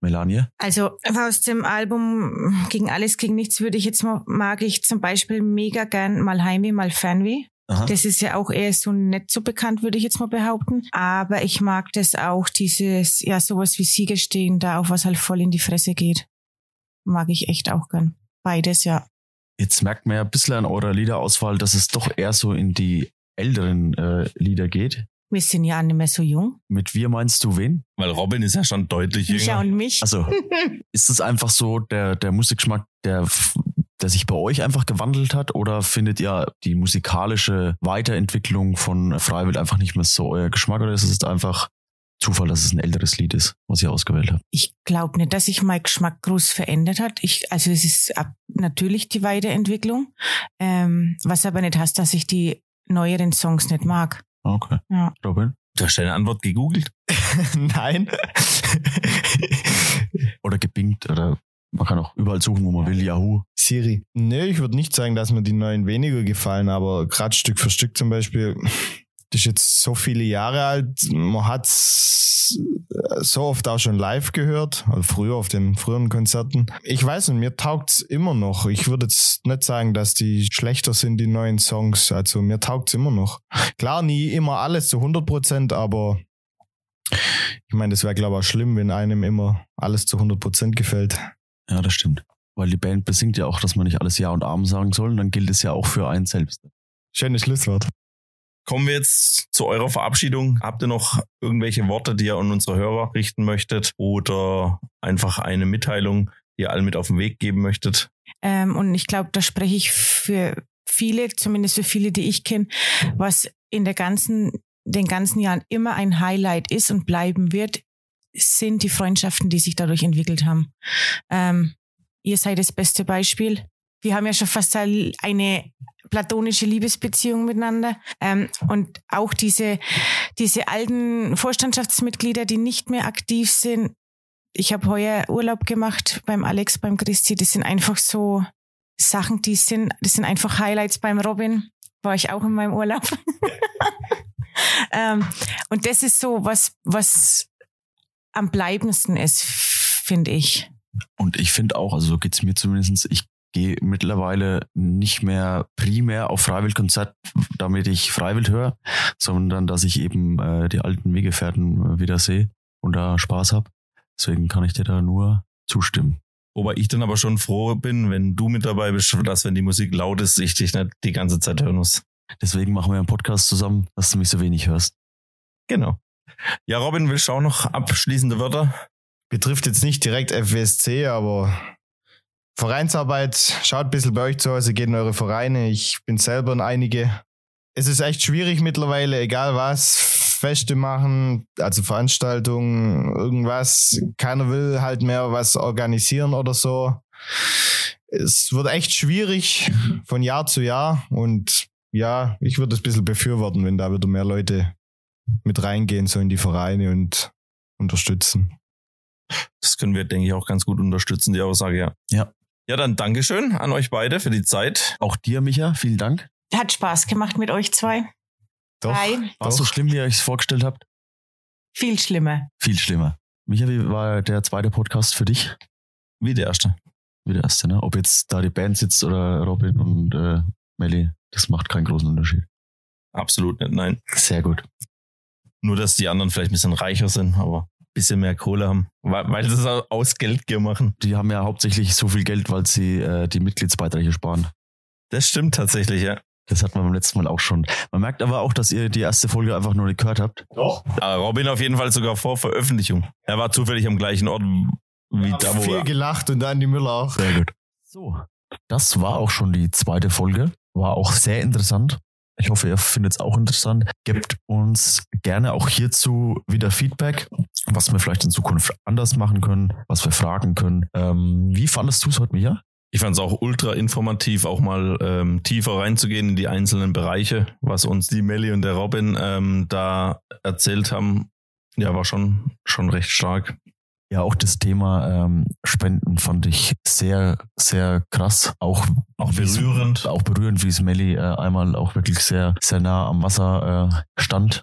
Melanie? Also aus dem Album Gegen alles, gegen nichts würde ich jetzt mal, mag ich zum Beispiel mega gern mal Heimweh, mal Fernweh. Aha. Das ist ja auch eher so nicht so bekannt, würde ich jetzt mal behaupten. Aber ich mag das auch, dieses, ja, sowas wie Siege stehen, da auch was halt voll in die Fresse geht. Mag ich echt auch gern. Beides, ja. Jetzt merkt man ja ein bisschen an eurer Liederauswahl, dass es doch eher so in die älteren äh, Lieder geht. Wir sind ja nicht mehr so jung. Mit wir meinst du wen? Weil Robin ist ja schon deutlich Micha jünger. und mich. Also ist es einfach so der, der Musikgeschmack, der, der sich bei euch einfach gewandelt hat? Oder findet ihr die musikalische Weiterentwicklung von Freiwild einfach nicht mehr so euer Geschmack? Oder ist es einfach Zufall, dass es ein älteres Lied ist, was ihr ausgewählt habt? Ich glaube nicht, dass sich mein Geschmack groß verändert hat. Ich, also es ist ab, natürlich die Weiterentwicklung, ähm, was aber nicht heißt, dass ich die neueren Songs nicht mag. Okay. Ja. Robin? Du hast deine Antwort gegoogelt. Nein. Oder gebingt oder man kann auch überall suchen, wo man will. Yahoo. Siri. Nee, ich würde nicht sagen, dass mir die neuen weniger gefallen, aber gerade Stück für Stück zum Beispiel, ist jetzt so viele Jahre alt, man hat so oft auch schon live gehört, also früher auf den früheren Konzerten. Ich weiß nicht, mir taugt's immer noch. Ich würde jetzt nicht sagen, dass die schlechter sind, die neuen Songs. Also mir taugt's immer noch. Klar, nie immer alles zu 100 Prozent, aber ich meine, das wäre glaube ich auch schlimm, wenn einem immer alles zu 100 Prozent gefällt. Ja, das stimmt. Weil die Band besingt ja auch, dass man nicht alles Ja und Arm sagen soll. Und dann gilt es ja auch für einen selbst. Schönes Schlusswort. Kommen wir jetzt zu eurer Verabschiedung. Habt ihr noch irgendwelche Worte, die ihr an unsere Hörer richten möchtet? Oder einfach eine Mitteilung, die ihr allen mit auf den Weg geben möchtet? Ähm, und ich glaube, da spreche ich für viele, zumindest für viele, die ich kenne, was in der ganzen, den ganzen Jahren immer ein Highlight ist und bleiben wird, sind die Freundschaften, die sich dadurch entwickelt haben. Ähm, ihr seid das beste Beispiel. Wir haben ja schon fast eine platonische Liebesbeziehung miteinander. Ähm, und auch diese, diese alten Vorstandschaftsmitglieder, die nicht mehr aktiv sind. Ich habe heuer Urlaub gemacht beim Alex, beim Christi. Das sind einfach so Sachen, die sind, das sind einfach Highlights beim Robin. War ich auch in meinem Urlaub. ähm, und das ist so was, was am bleibendsten ist, finde ich. Und ich finde auch, also so geht's mir zumindestens. ich gehe mittlerweile nicht mehr primär auf Freiwildkonzert, damit ich Freiwild höre, sondern dass ich eben äh, die alten Weggefährten äh, wieder sehe und da Spaß habe. Deswegen kann ich dir da nur zustimmen. Wobei ich dann aber schon froh bin, wenn du mit dabei bist, dass wenn die Musik laut ist, ich dich nicht die ganze Zeit hören muss. Deswegen machen wir einen Podcast zusammen, dass du mich so wenig hörst. Genau. Ja, Robin, willst du auch noch abschließende Wörter? Betrifft jetzt nicht direkt FWSC, aber Vereinsarbeit, schaut ein bisschen bei euch zu Hause, geht in eure Vereine. Ich bin selber in einige. Es ist echt schwierig mittlerweile, egal was, Feste machen, also Veranstaltungen, irgendwas. Keiner will halt mehr was organisieren oder so. Es wird echt schwierig von Jahr zu Jahr und ja, ich würde es ein bisschen befürworten, wenn da wieder mehr Leute mit reingehen, so in die Vereine und unterstützen. Das können wir, denke ich, auch ganz gut unterstützen, die Aussage, ja. Ja. Ja, dann Dankeschön an euch beide für die Zeit. Auch dir, Micha, vielen Dank. Hat Spaß gemacht mit euch zwei. Doch, Drei. War es so schlimm, wie ihr euch vorgestellt habt? Viel schlimmer. Viel schlimmer. Micha, wie war der zweite Podcast für dich? Wie der erste. Wie der erste, ne? Ob jetzt da die Band sitzt oder Robin und äh, Melly, das macht keinen großen Unterschied. Absolut nicht, nein. Sehr gut. Nur, dass die anderen vielleicht ein bisschen reicher sind, aber bisschen mehr Kohle haben. Weil, weil sie es aus Geldgier machen. Die haben ja hauptsächlich so viel Geld, weil sie äh, die Mitgliedsbeiträge sparen. Das stimmt tatsächlich, ja. Das hatten wir beim letzten Mal auch schon. Man merkt aber auch, dass ihr die erste Folge einfach nur nicht gehört habt. Aber Robin auf jeden Fall sogar vor Veröffentlichung. Er war zufällig am gleichen Ort wie da, wo viel er. gelacht und Andi Müller auch. Sehr gut. So, das war auch schon die zweite Folge. War auch sehr interessant. Ich hoffe, ihr findet es auch interessant. Gebt uns gerne auch hierzu wieder Feedback, was wir vielleicht in Zukunft anders machen können, was wir fragen können. Ähm, wie fandest du es heute, Micha? Ich fand es auch ultra informativ, auch mal ähm, tiefer reinzugehen in die einzelnen Bereiche, was uns die Melli und der Robin ähm, da erzählt haben. Ja, war schon, schon recht stark. Ja, auch das Thema ähm, Spenden fand ich sehr, sehr krass. Auch, Auch wie's- berührend. Auch berührend, wie es Melli äh, einmal auch wirklich sehr, sehr nah am Wasser äh, stand.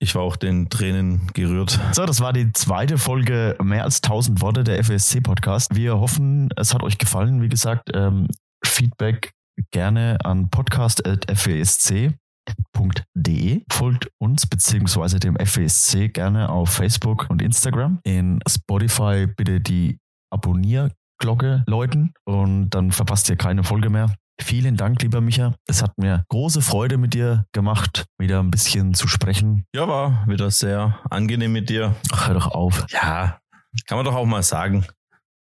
Ich war auch den Tränen gerührt. So, das war die zweite Folge mehr als 1000 Worte der FSC Podcast. Wir hoffen, es hat euch gefallen. Wie gesagt, ähm, Feedback gerne an podcast.fesc de Folgt uns bzw. dem FESC gerne auf Facebook und Instagram. In Spotify bitte die Abonnierglocke läuten und dann verpasst ihr keine Folge mehr. Vielen Dank, lieber Micha. Es hat mir große Freude mit dir gemacht, wieder ein bisschen zu sprechen. Ja, war wieder sehr angenehm mit dir. Ach, hör doch auf. Ja, kann man doch auch mal sagen.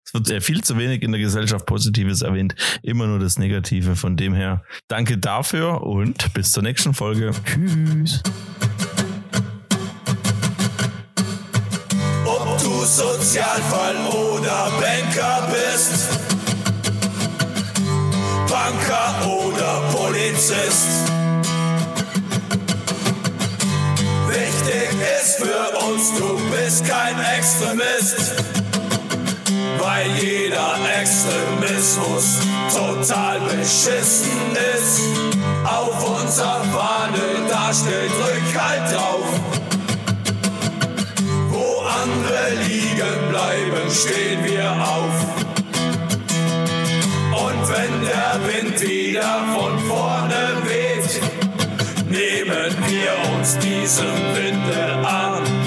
Es wird ja viel zu wenig in der Gesellschaft Positives erwähnt, immer nur das Negative. Von dem her, danke dafür und bis zur nächsten Folge. Tschüss. Ob du Sozialfall oder Banker bist, Banker oder Polizist. Wichtig ist für uns, du bist kein Extremist weil jeder Extremismus total beschissen ist. Auf unserer Fahne, da steht Rückhalt drauf. Wo andere liegen bleiben, stehen wir auf. Und wenn der Wind wieder von vorne weht, nehmen wir uns diesem Winde an.